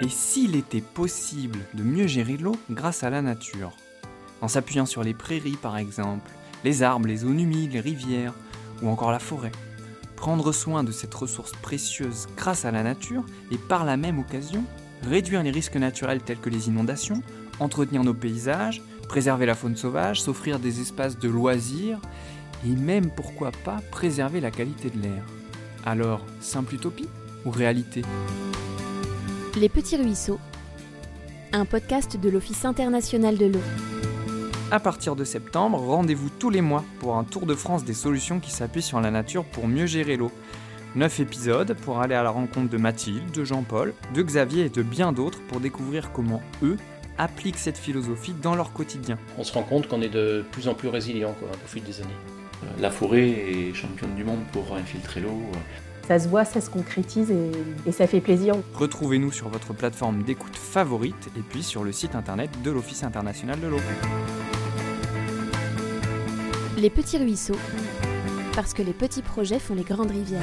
Et s'il était possible de mieux gérer l'eau grâce à la nature En s'appuyant sur les prairies par exemple, les arbres, les zones humides, les rivières ou encore la forêt. Prendre soin de cette ressource précieuse grâce à la nature et par la même occasion réduire les risques naturels tels que les inondations, entretenir nos paysages, préserver la faune sauvage, s'offrir des espaces de loisirs et même pourquoi pas préserver la qualité de l'air. Alors, simple utopie ou réalité? Les Petits Ruisseaux, un podcast de l'Office international de l'eau. À partir de septembre, rendez-vous tous les mois pour un tour de France des solutions qui s'appuient sur la nature pour mieux gérer l'eau. 9 épisodes pour aller à la rencontre de Mathilde, de Jean-Paul, de Xavier et de bien d'autres pour découvrir comment eux appliquent cette philosophie dans leur quotidien. On se rend compte qu'on est de plus en plus résilient quoi, au fil des années. La forêt est championne du monde pour infiltrer l'eau. Ça se voit, ça se concrétise et, et ça fait plaisir. Retrouvez-nous sur votre plateforme d'écoute favorite et puis sur le site internet de l'Office international de l'eau. Les Petits Ruisseaux, parce que les petits projets font les grandes rivières.